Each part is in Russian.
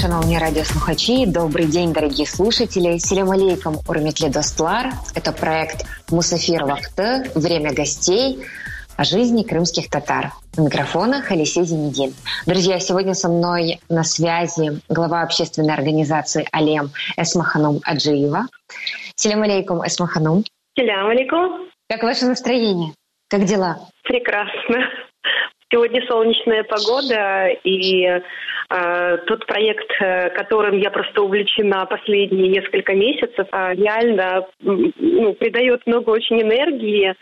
Шановні радиослухачи. Добрый день, дорогие слушатели. Селям алейкум, урметле достлар. Это проект Мусафир Вахты «Время гостей» о жизни крымских татар. У микрофона Халисей Зенедин. Друзья, сегодня со мной на связи глава общественной организации «Алем» Эсмаханум Аджиева. Селям алейкум, Эсмаханум. Селям алейкум. Как ваше настроение? Как дела? Прекрасно. Сегодня солнечная погода, и тот проект, э, которым я просто увлечена последние несколько месяцев, э, реально ну, придает много очень энергии,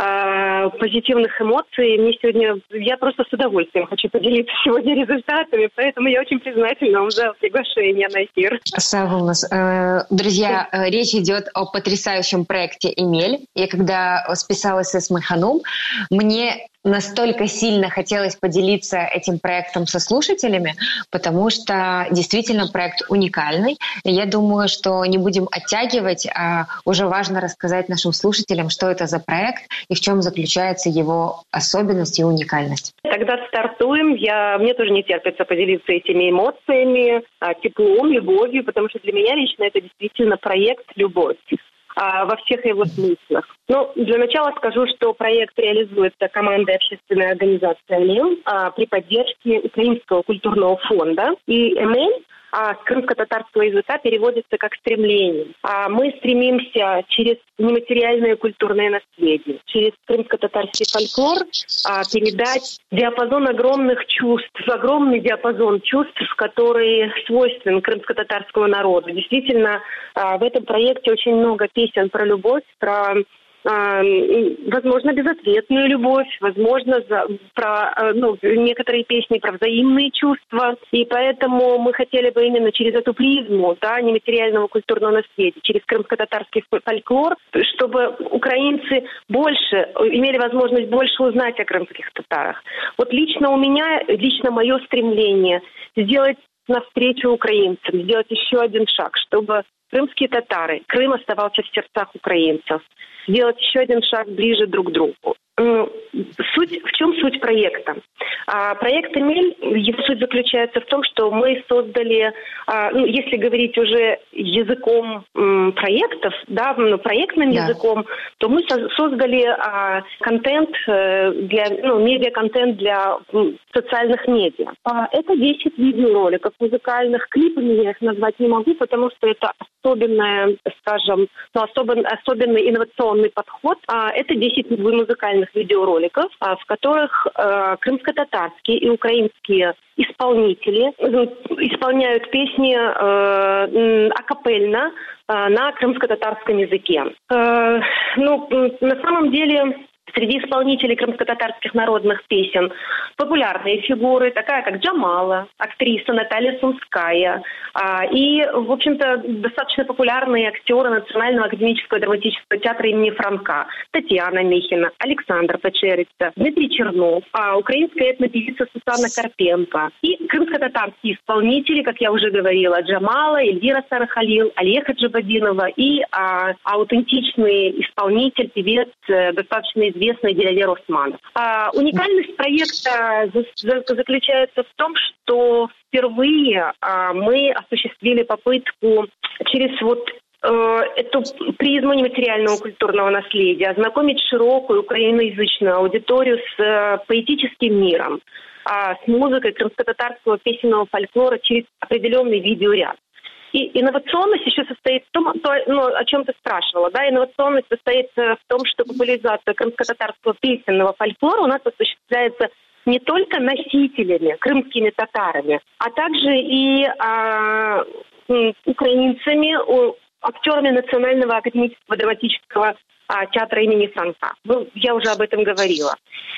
э, позитивных эмоций. Мне сегодня, я просто с удовольствием хочу поделиться сегодня результатами, поэтому я очень признательна вам за приглашение на эфир. Сагулнас. Э, друзья, э, речь идет о потрясающем проекте «Эмель». Я когда списалась с Маханум, мне настолько сильно хотелось поделиться этим проектом со слушателями, потому что действительно проект уникальный. Я думаю, что не будем оттягивать, а уже важно рассказать нашим слушателям, что это за проект и в чем заключается его особенность и уникальность. Тогда стартуем. Я, мне тоже не терпится поделиться этими эмоциями, а, теплом, любовью, потому что для меня лично это действительно проект «Любовь» а, во всех его смыслах. Ну, для начала скажу, что проект реализуется командой общественной организации «Алим» а, при поддержке Украинского культурного фонда. И «Эмель» а с крымско-татарского языка переводится как «стремление». А мы стремимся через нематериальное культурное наследие, через крымско-татарский фольклор а, передать диапазон огромных чувств, огромный диапазон чувств, который свойствен крымско-татарскому народу. Действительно, а, в этом проекте очень много песен про любовь, про возможно, безответную любовь, возможно, за, про э, ну, некоторые песни про взаимные чувства. И поэтому мы хотели бы именно через эту призму да, нематериального культурного наследия, через крымско-татарский фольклор, чтобы украинцы больше имели возможность больше узнать о крымских татарах. Вот лично у меня, лично мое стремление сделать навстречу украинцам, сделать еще один шаг, чтобы крымские татары, Крым оставался в сердцах украинцев сделать еще один шаг ближе друг к другу. Суть, в чем суть проекта? А, проект «Эмель», его суть заключается в том, что мы создали, а, ну, если говорить уже языком проектов, да, ну, проектным да. языком, то мы создали а, контент э, для, ну, медиа-контент для социальных медиа. Это 10 видеороликов музыкальных, клипами я их назвать не могу, потому что это особенная, скажем, ну, особен, особенный инновационный подход. Это 10 музыкальных разных видеороликов, а, в которых э, крымско-татарские и украинские исполнители ну, исполняют песни э, акапельно э, на крымско-татарском языке. Ну, на самом деле Среди исполнителей крымско-татарских народных песен популярные фигуры, такая как Джамала, актриса Наталья Сумская, а, и, в общем-то, достаточно популярные актеры Национального академического драматического театра имени Франка, Татьяна Михина, Александр Печерица, Дмитрий Чернов, а, украинская этнопевица Сусанна Карпенко. И крымско-татарские исполнители, как я уже говорила, Джамала, Эльвира Сарахалил, Олега Джабадинова и а, аутентичный исполнитель, певец, э, достаточно известный Делавер Османов. А, уникальность проекта заключается в том, что впервые а, мы осуществили попытку через вот э, эту призму нематериального культурного наследия, ознакомить широкую украиноязычную аудиторию с э, поэтическим миром, а, с музыкой крымско-татарского песенного фольклора через определенный видеоряд. И инновационность еще состоит в том, то, ну, о чем ты спрашивала, да, инновационность состоит э, в том, что популяризация крымско-татарского песенного фольклора у нас осуществляется не только носителями, крымскими татарами, а также и а, украинцами, актерами Национального академического драматического а, театра имени Франка. Ну, я уже об этом говорила.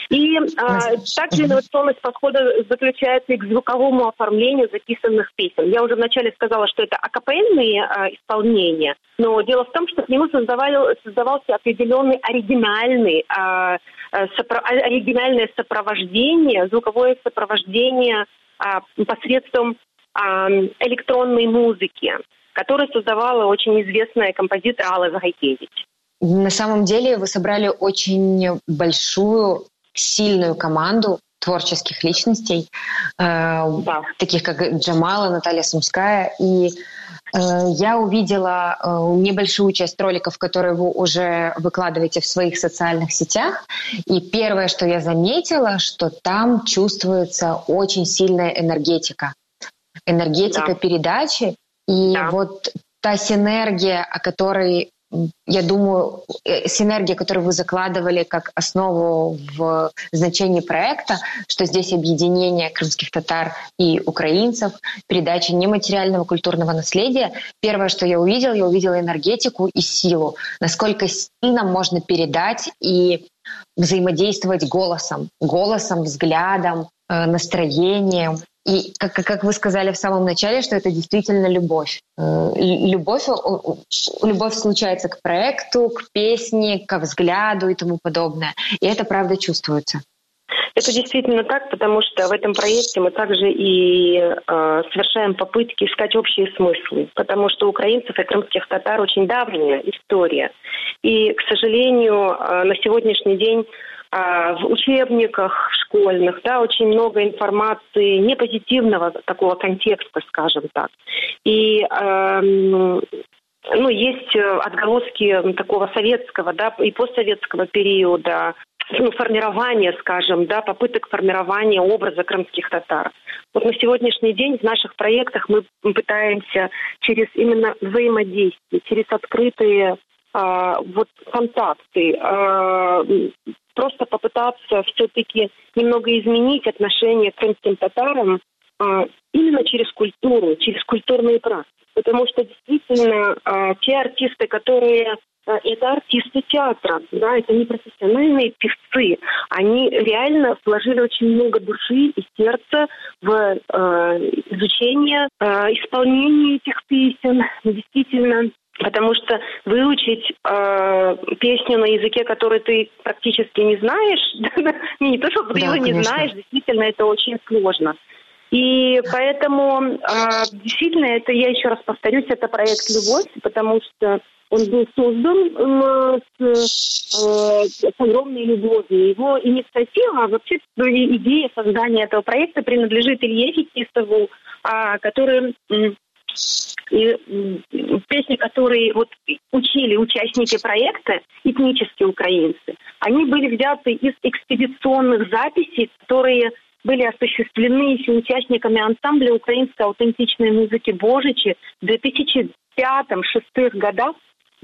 И а, также инновационность подхода заключается и к звуковому оформлению записанных песен. Я уже вначале сказала, что это акапельные а, исполнения, но дело в том, что к нему создавал, создавался определенный оригинальный, а, а сопро, оригинальное сопровождение, звуковое сопровождение а, посредством а, электронной музыки, которое создавала очень известная композитор Алла Загайкевич. На самом деле вы собрали очень большую, сильную команду творческих личностей, да. таких как Джамала, Наталья Сумская. И я увидела небольшую часть роликов, которые вы уже выкладываете в своих социальных сетях. И первое, что я заметила, что там чувствуется очень сильная энергетика. Энергетика да. передачи. И да. вот та синергия, о которой я думаю, э, синергия, которую вы закладывали как основу в значении проекта, что здесь объединение крымских татар и украинцев, передача нематериального культурного наследия. Первое, что я увидела, я увидела энергетику и силу. Насколько сильно можно передать и взаимодействовать голосом, голосом, взглядом, э, настроением. И как, как вы сказали в самом начале, что это действительно любовь. Э, любовь, любовь случается к проекту, к песне, к взгляду и тому подобное. И это правда чувствуется. Это действительно так, потому что в этом проекте мы также и э, совершаем попытки искать общие смыслы, потому что у украинцев и крымских татар очень давняя история. И, к сожалению, э, на сегодняшний день в учебниках школьных, да, очень много информации не позитивного такого контекста, скажем так. И эм, ну, есть отголоски такого советского, да, и постсоветского периода, ну, формирования, скажем, да, попыток формирования образа крымских татар. Вот на сегодняшний день в наших проектах мы пытаемся через именно взаимодействие, через открытые э, вот контакты, э, просто попытаться все-таки немного изменить отношение к крымским татарам а, именно через культуру, через культурные практики. Потому что действительно а, те артисты, которые а, это артисты театра, да, это не профессиональные певцы. Они реально вложили очень много души и сердца в э, изучение, э, исполнение этих песен. Действительно, Потому что выучить э, песню на языке, который ты практически не знаешь, не то, что ты его не знаешь, действительно это очень сложно. И поэтому э, действительно это, я еще раз повторюсь, это проект «Любовь», потому что он был создан э, с, э, с огромной любовью. Его инициатива, вообще идея создания этого проекта принадлежит Илье Фетисову, э, который и песни, которые вот учили участники проекта, этнические украинцы, они были взяты из экспедиционных записей, которые были осуществлены еще участниками ансамбля украинской аутентичной музыки «Божичи» в 2005-2006 годах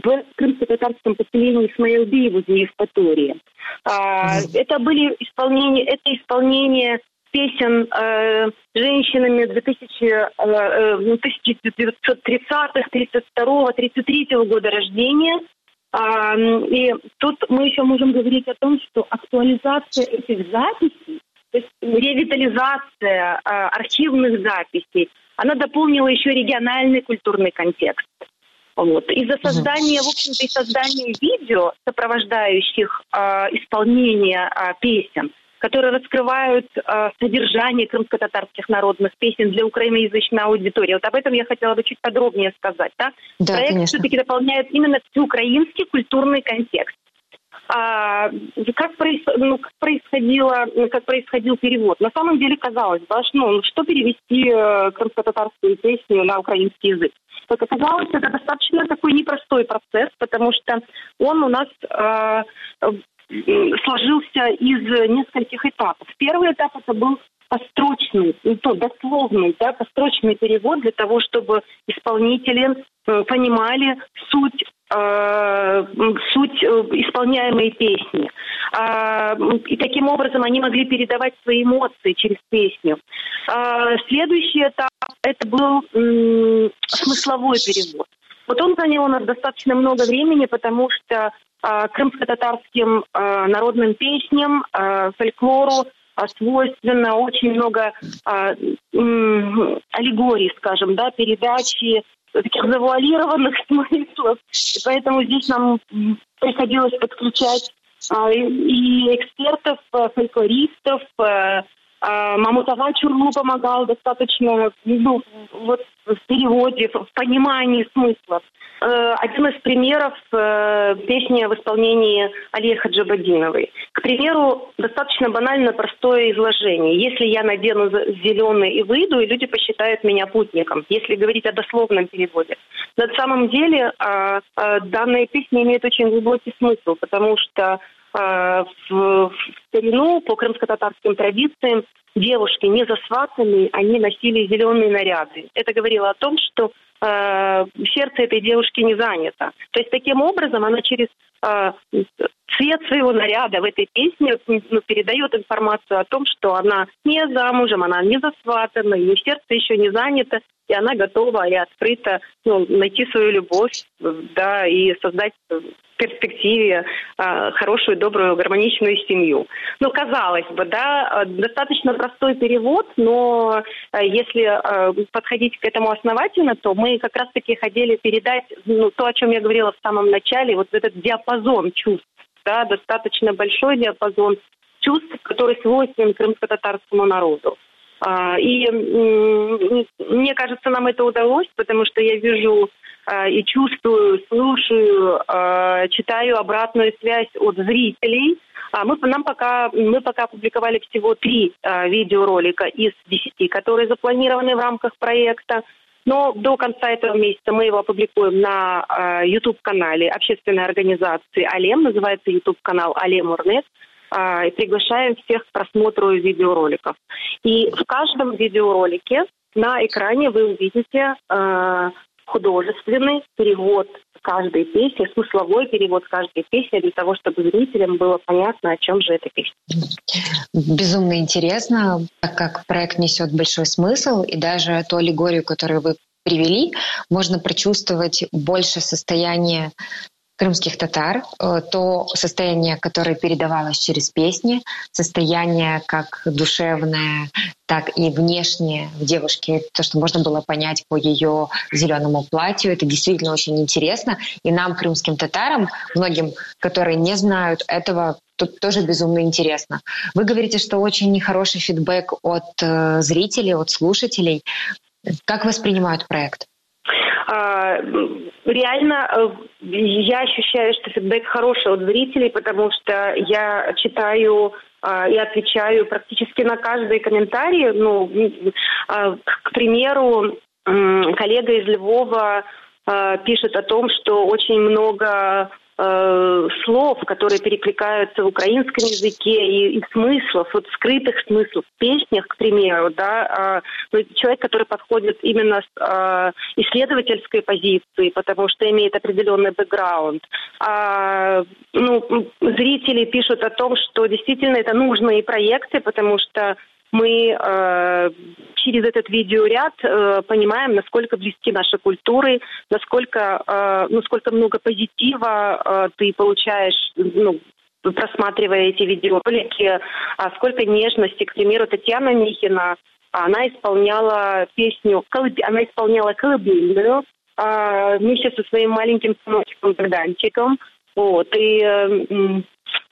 в крымско-татарском поселении Исмаилби возле Евпатории. Это были исполнения, это исполнение песен э, женщинами 2000, э, 1930-х, 32-го, 33-го года рождения. Э, и тут мы еще можем говорить о том, что актуализация этих записей, то есть ревитализация э, архивных записей, она дополнила еще региональный культурный контекст. Вот. Из-за создания, в общем-то, и создания видео, сопровождающих э, исполнение э, песен, которые раскрывают э, содержание крымско-татарских народных песен для украиноязычной аудитории. Вот об этом я хотела бы чуть подробнее сказать. Да? Да, Проект конечно. все-таки дополняет именно украинский культурный контекст. А, как, проис, ну, как, происходило, как происходил перевод? На самом деле казалось, да, что, ну, что перевести э, крымско-татарскую песню на украинский язык? Как оказалось, это достаточно такой непростой процесс, потому что он у нас э, сложился из нескольких этапов. Первый этап это был построчный, ну, то дословный, да, построчный перевод для того, чтобы исполнители э, понимали суть э, суть э, исполняемой песни. Э, и таким образом они могли передавать свои эмоции через песню. Э, следующий этап это был смысловой перевод. Вот он занял у нас достаточно много времени, потому что крымско-татарским э, народным песням, э, фольклору э, свойственно очень много э, э, аллегорий, скажем, да, передачи таких завуалированных смыслов. И поэтому здесь нам приходилось подключать э, и экспертов, фольклористов, э, А, Мамутова Чурму помогал достаточно, ну, вот в переводе, в понимании смыслов. Э, один из примеров э, песни в исполнении Алии Хаджабадиновой. К примеру, достаточно банально простое изложение. Если я надену зеленый и выйду, и люди посчитают меня путником, если говорить о дословном переводе. На самом деле а, а, данная песня имеет очень глубокий смысл, потому что в, в старину по крымско-татарским традициям девушки не засватанные, они носили зеленые наряды. Это говорило о том, что э, сердце этой девушки не занято. То есть таким образом она через э, цвет своего наряда в этой песне ну, передает информацию о том, что она не замужем, она не засватана, ее сердце еще не занято, и она готова и открыта ну, найти свою любовь, да, и создать перспективе э, хорошую, добрую, гармоничную семью. Ну, казалось бы, да, достаточно простой перевод, но э, если э, подходить к этому основательно, то мы как раз-таки хотели передать ну, то, о чем я говорила в самом начале, вот этот диапазон чувств, да, достаточно большой диапазон чувств, который свойственен крымско-татарскому народу. И мне кажется, нам это удалось, потому что я вижу Э, и чувствую, слушаю, э, читаю обратную связь от зрителей. А мы, нам пока, мы пока опубликовали всего три видеоролика из десяти, которые запланированы в рамках проекта. Но до конца этого месяца мы его опубликуем на YouTube-канале общественной организации «Алем», называется YouTube-канал «Алем Урнет», и приглашаем всех к просмотру видеороликов. И в каждом видеоролике на экране вы увидите э, художественный перевод каждой песни, смысловой перевод каждой песни для того, чтобы зрителям было понятно, о чем же эта песня. Безумно интересно, так как проект несет большой смысл, и даже ту аллегорию, которую вы привели, можно прочувствовать больше состояние крымских татар, э, то состояние, которое передавалось через песни, состояние как душевное, так и внешнее в девушке, то, что можно было понять по ее зеленому платью, это действительно очень интересно. И нам, крымским татарам, многим, которые не знают этого, тут тоже безумно интересно. Вы говорите, что очень нехороший фидбэк от э, зрителей, от слушателей. Как воспринимают проект? А, реально э, я ощущаю, что фидбэк хороший от зрителей, потому что я читаю а, и отвечаю практически на каждый комментарий. Ну, а, к примеру, коллега из Львова пишет о том, что очень много э, слов, которые перекликаются в украинском языке, и, и смыслов, вот скрытых смыслов в песнях, к примеру, да, э, человек, который подходит именно с э, исследовательской позиции, потому что имеет определенный бэкграунд. А, ну, зрители пишут о том, что действительно это нужные проекты, потому что мы э, через этот видеоряд э, понимаем, насколько близки наши культуры, насколько, э, насколько много позитива э, ты получаешь, ну, просматривая эти видеоролики, а сколько нежности. К примеру, Татьяна Михина, она исполняла песню, она исполняла колыбельную э, вместе со своим маленьким сыночком Богданчиком. Вот, и э,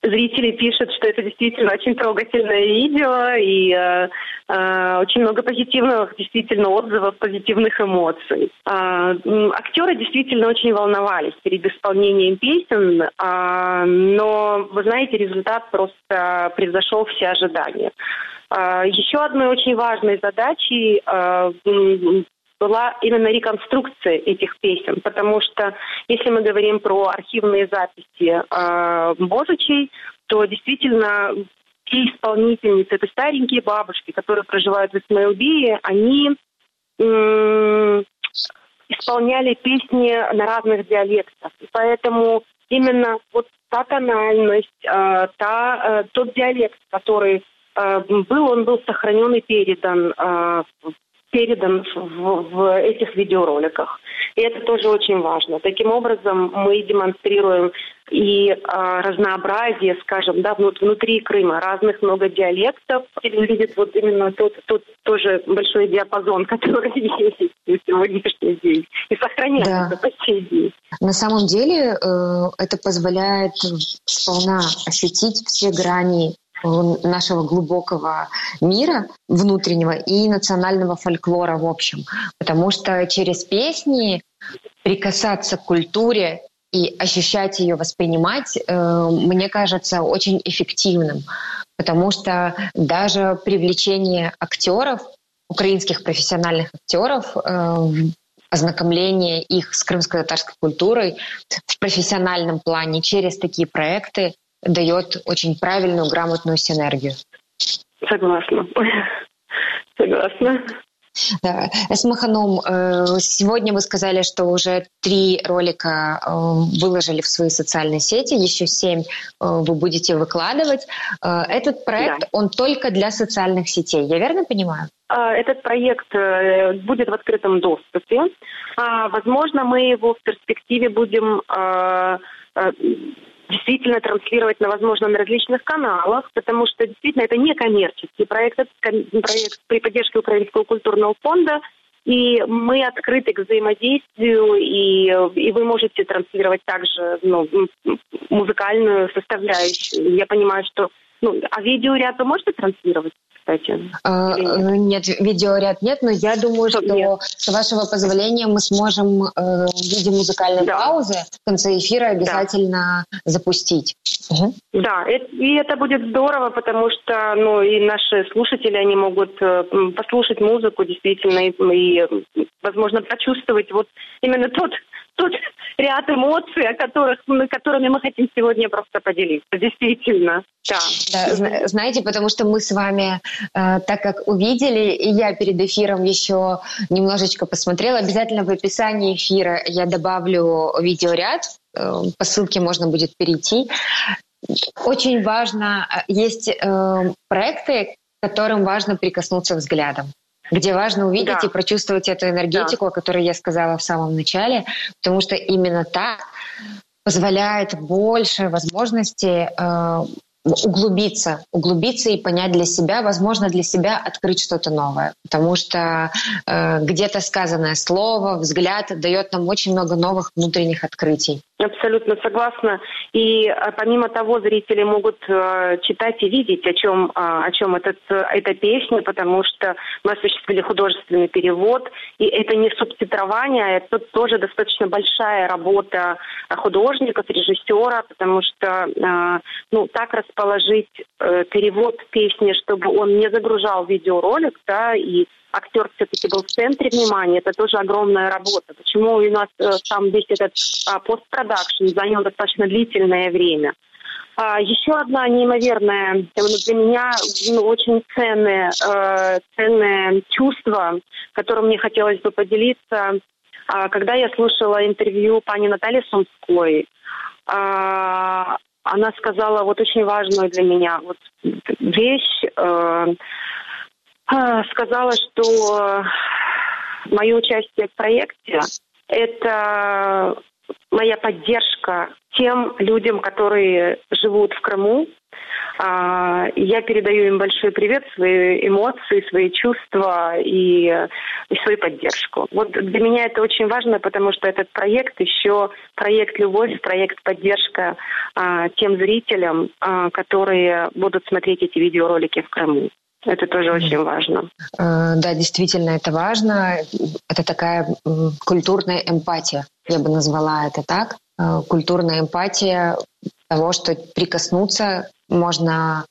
зрители пишут, что это действительно очень трогательное видео и э, э, очень много позитивных действительно отзывов, позитивных эмоций. Э, актеры действительно очень волновались перед исполнением песен, э, но, вы знаете, результат просто превзошел все ожидания. Э, еще одной очень важной задачей была именно реконструкция этих песен, потому что если мы говорим про архивные записи э, Божичей, то действительно те исполнительницы, это старенькие бабушки, которые проживают в Исмаилбии, они э, исполняли песни на разных диалектах. И поэтому именно вот та тональность, э, та, э, тот диалект, который э, был, он был сохранен и передан э, передан в, в этих видеороликах. И это тоже очень важно. Таким образом, мы демонстрируем и а, разнообразие, скажем, да, внутри Крыма, разных много диалектов. И видит вот именно тот, тот тоже большой диапазон, который есть на сегодняшний день и сохраняется да. по сей день. На самом деле э, это позволяет сполна ощутить все грани нашего глубокого мира внутреннего и национального фольклора в общем. Потому что через песни прикасаться к культуре и ощущать ее, воспринимать, э, мне кажется, очень эффективным. Потому что даже привлечение актеров, украинских профессиональных актеров, э, ознакомление их с крымско-татарской культурой в профессиональном плане через такие проекты дает очень правильную, грамотную синергию. Согласна. Согласна. Да. Эсмаханом, э, сегодня вы сказали, что уже три ролика э, выложили в свои социальные сети, еще семь э, вы будете выкладывать. Этот проект, да. он только для социальных сетей, я верно понимаю? А, этот проект будет в открытом доступе. А, возможно, мы его в перспективе будем действительно транслировать на, возможно, на различных каналах, потому что действительно это не коммерческий проект, это проект при поддержке Украинского культурного фонда, и мы открыты к взаимодействию, и, и вы можете транслировать также ну, музыкальную составляющую. Я понимаю, что ну, а видеоряд вы можете транслировать? Кстати? А, нет, видеоряд нет, но я думаю, что нет. с вашего позволения мы сможем э, в виде музыкальной да. паузы в конце эфира обязательно да. запустить. Угу. Да, и это будет здорово, потому что ну, и наши слушатели, они могут э, послушать музыку действительно и, и возможно, почувствовать вот именно тот тут ряд эмоций, о которых, которыми мы хотим сегодня просто поделиться. Действительно, да. да знаете, потому что мы с вами, э, так как увидели, и я перед эфиром еще немножечко посмотрела, обязательно в описании эфира я добавлю видеоряд, э, по ссылке можно будет перейти. Очень важно, э, есть э, проекты, которым важно прикоснуться взглядом где важно увидеть да. и прочувствовать эту энергетику, да. о которой я сказала в самом начале, потому что именно так позволяет больше возможностей э, углубиться, углубиться и понять для себя, возможно, для себя открыть что-то новое. Потому что э, где-то сказанное слово, взгляд дает нам очень много новых внутренних открытий. Абсолютно согласна. И а, помимо того, зрители могут э, читать и видеть, о чем, э, о чем этот, эта песня, потому что мы осуществили художественный перевод. И это не субтитрование, а это тоже достаточно большая работа художников, режиссера, потому что э, ну, так расположить э, перевод песни, чтобы он не загружал видеоролик, да, и актер все-таки был в центре внимания, это тоже огромная работа. Почему у нас э, сам весь этот а, постпродакшн занял достаточно длительное время. А, еще одна неимоверная, э, для меня ну, очень ценное, э, ценное чувство, которым мне хотелось бы поделиться, а, когда я слушала интервью пани Натальи Сумской, а, она сказала вот очень важную для меня вот вещь, э, сказала, что мое участие в проекте – это моя поддержка тем людям, которые живут в Крыму. А, я передаю им большой привет, свои эмоции, свои чувства и, и свою поддержку. Вот для меня это очень важно, потому что этот проект еще проект «Любовь», проект «Поддержка» а, тем зрителям, которые будут смотреть эти видеоролики в Крыму. Это тоже очень важно. Э, да, действительно, это важно. Это такая культурная эмпатия, я бы назвала это так. Э, культурная эмпатия того, что прикоснуться можно,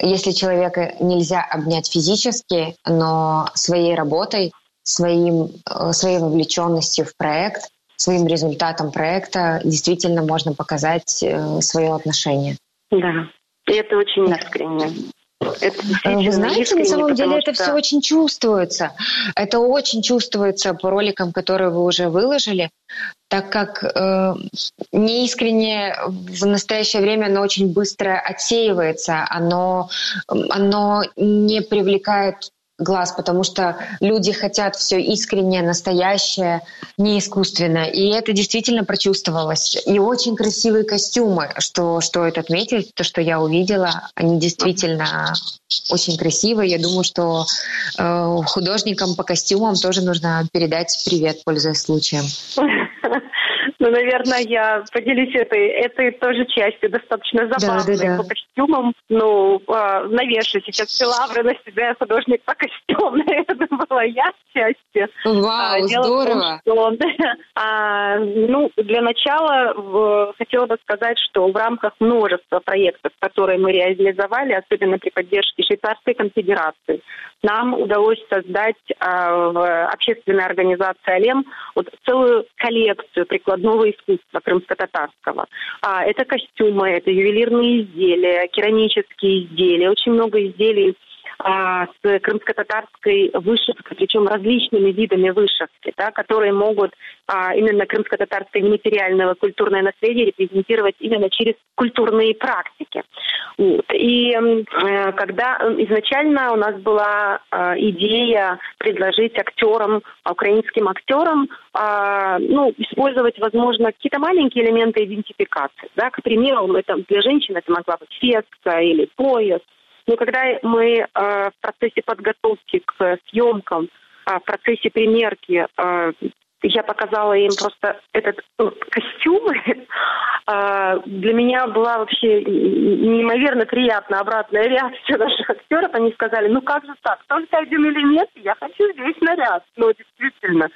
если человека нельзя обнять физически, но своей работой, своим, э, своей вовлеченностью в проект, своим результатом проекта действительно можно показать свое отношение. Да, и это очень искренне. Это Вы знаете, на самом деле это все очень чувствуется. Это очень чувствуется по роликам, которые вы уже выложили, так как э, неискренне в настоящее время оно очень быстро отсеивается, оно, оно не привлекает глаз, потому что люди хотят все искреннее, настоящее, не искусственно. И это действительно прочувствовалось. И очень красивые костюмы, что стоит отметить, то, что я увидела, они действительно очень красивые. Я думаю, что э, художникам по костюмам тоже нужно передать привет, пользуясь случаем. Ну, наверное, я поделюсь этой, этой тоже частью, достаточно забавной да, да, да. по костюмам. Ну, э, навешу сейчас все лавры на себя художник по костюмам. Это была я части. Вау, а, здорово. Том, что, а, ну, для начала в, хотела бы сказать, что в рамках множества проектов, которые мы реализовали, особенно при поддержке Швейцарской конфедерации, нам удалось создать а, в общественной организации «Алем» вот целую коллекцию прикладного искусства крымско-татарского. А, это костюмы, это ювелирные изделия, керамические изделия, очень много изделий а, с крымско-татарской вышивкой, причем различными видами вышивки, да, которые могут а, именно крымско-татарское нематериальное культурное наследие репрезентировать именно через культурные практики. Вот. И э, когда изначально у нас была э, идея предложить актерам, украинским актерам, э, ну, использовать, возможно, какие-то маленькие элементы идентификации. Да? К примеру, это, для женщин это могла быть феска или пояс, но когда мы э, в процессе подготовки к съемкам, э, в процессе примерки э, я показала им просто этот ну, костюм. А, для меня была вообще неимоверно приятная обратная реакция наших актеров. Они сказали, ну как же так, только один элемент, я хочу здесь наряд. Ну, действительно.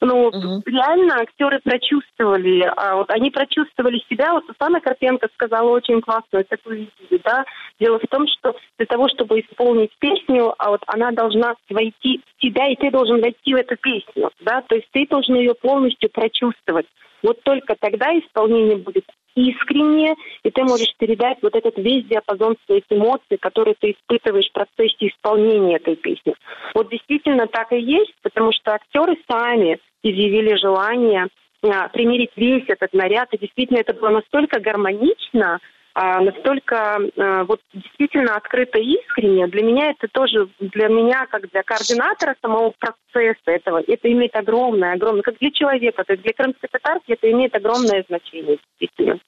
Ну, угу. реально актеры прочувствовали, а вот они прочувствовали себя. Вот Сусана Карпенко сказала очень классную такую идею, да. Дело в том, что для того, чтобы исполнить песню, а вот она должна войти в тебя, и ты должен войти в эту песню, да. То есть ты должен ее полностью прочувствовать. Вот только тогда исполнение будет искреннее, и ты можешь передать вот этот весь диапазон своих эмоций, которые ты испытываешь в процессе исполнения этой песни. Вот действительно так и есть, потому что актеры сами изъявили желание а, примерить весь этот наряд, и действительно это было настолько гармонично, настолько а, вот действительно открыто и искренне. Для меня это тоже, для меня, как для координатора самого процесса этого, это имеет огромное, огромное, как для человека, то есть для крымской татарки это имеет огромное значение, действительно.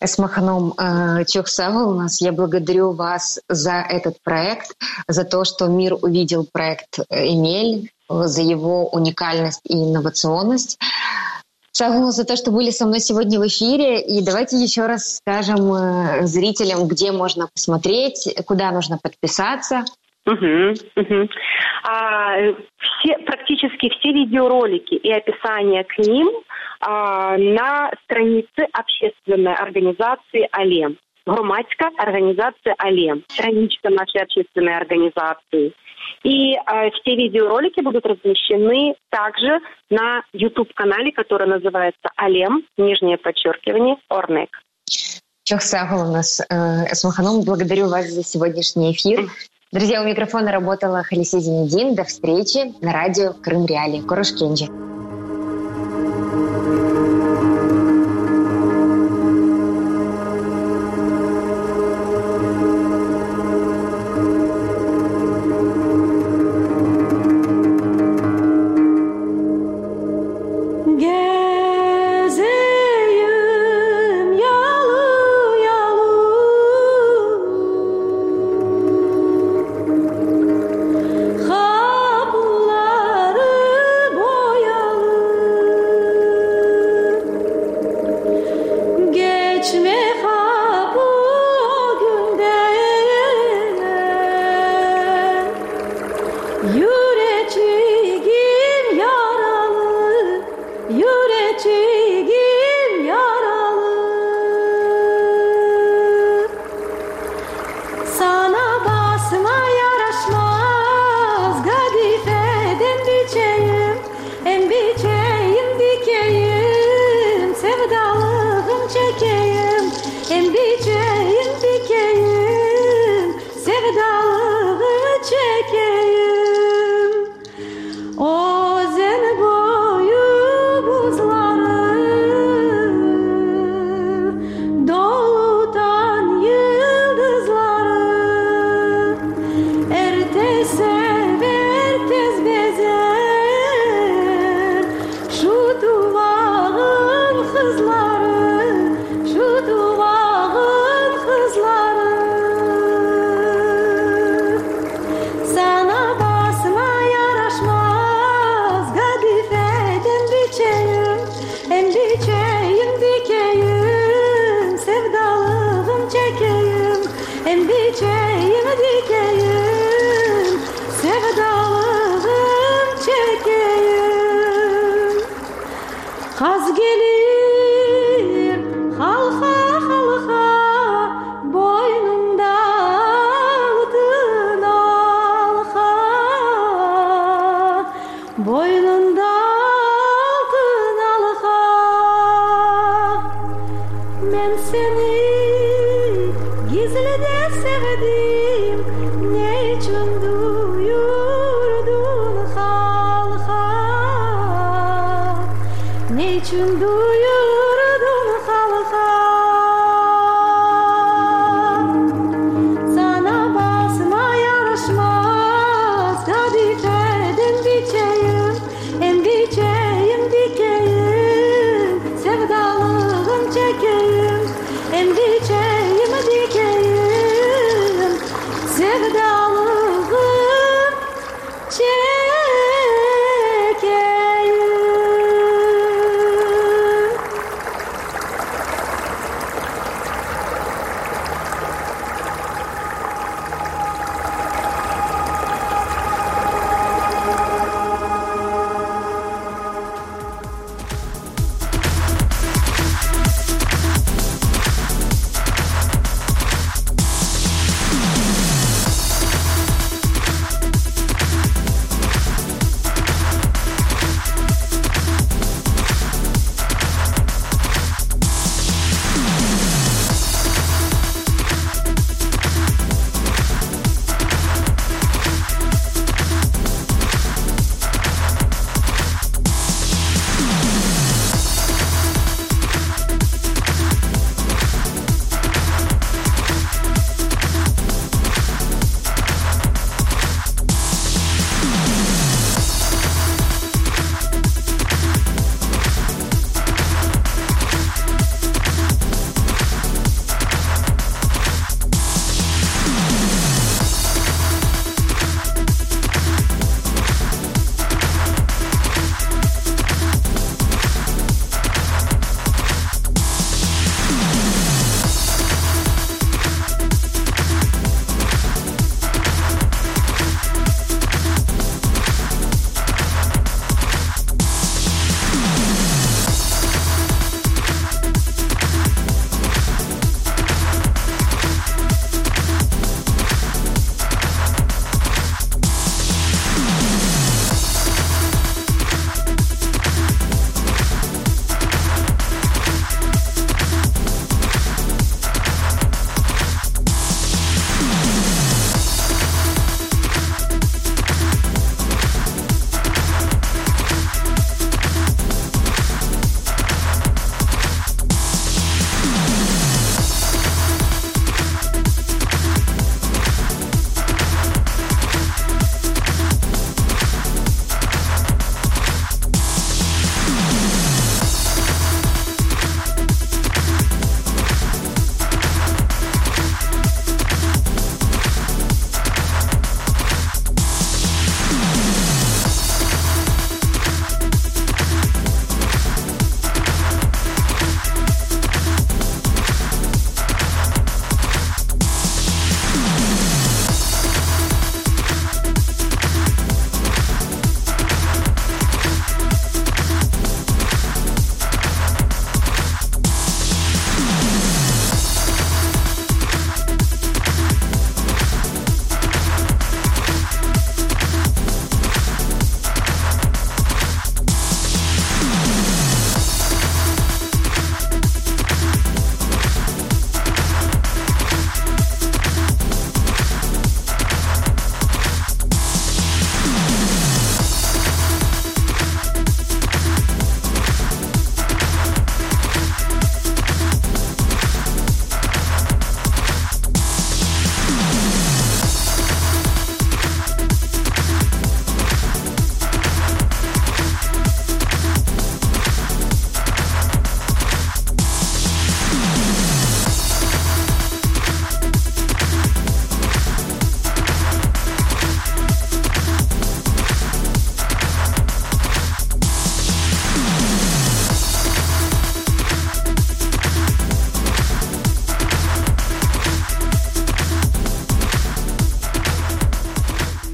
Эсмаханом э, Чехсава у нас. Я благодарю вас за этот проект, за то, что мир увидел проект «Эмель», за его уникальность и инновационность. Шагу за то, что были со мной сегодня в эфире. И давайте еще раз скажем э, зрителям, где можно посмотреть, куда нужно подписаться. Угу, угу. А, все, практически все видеоролики и описания к ним а, на странице общественной организации «Алем». Громадская организация «Алем». Страничка нашей общественной организации. И э, все видеоролики будут размещены также на YouTube-канале, который называется «Алем», нижнее подчеркивание, Орнек. Чохсагова у нас э, Эсмаханом. Благодарю вас за сегодняшний эфир. Друзья, у микрофона работала Халиси Зинедин. До встречи на радио Крым Реали. Курошкенджи. sana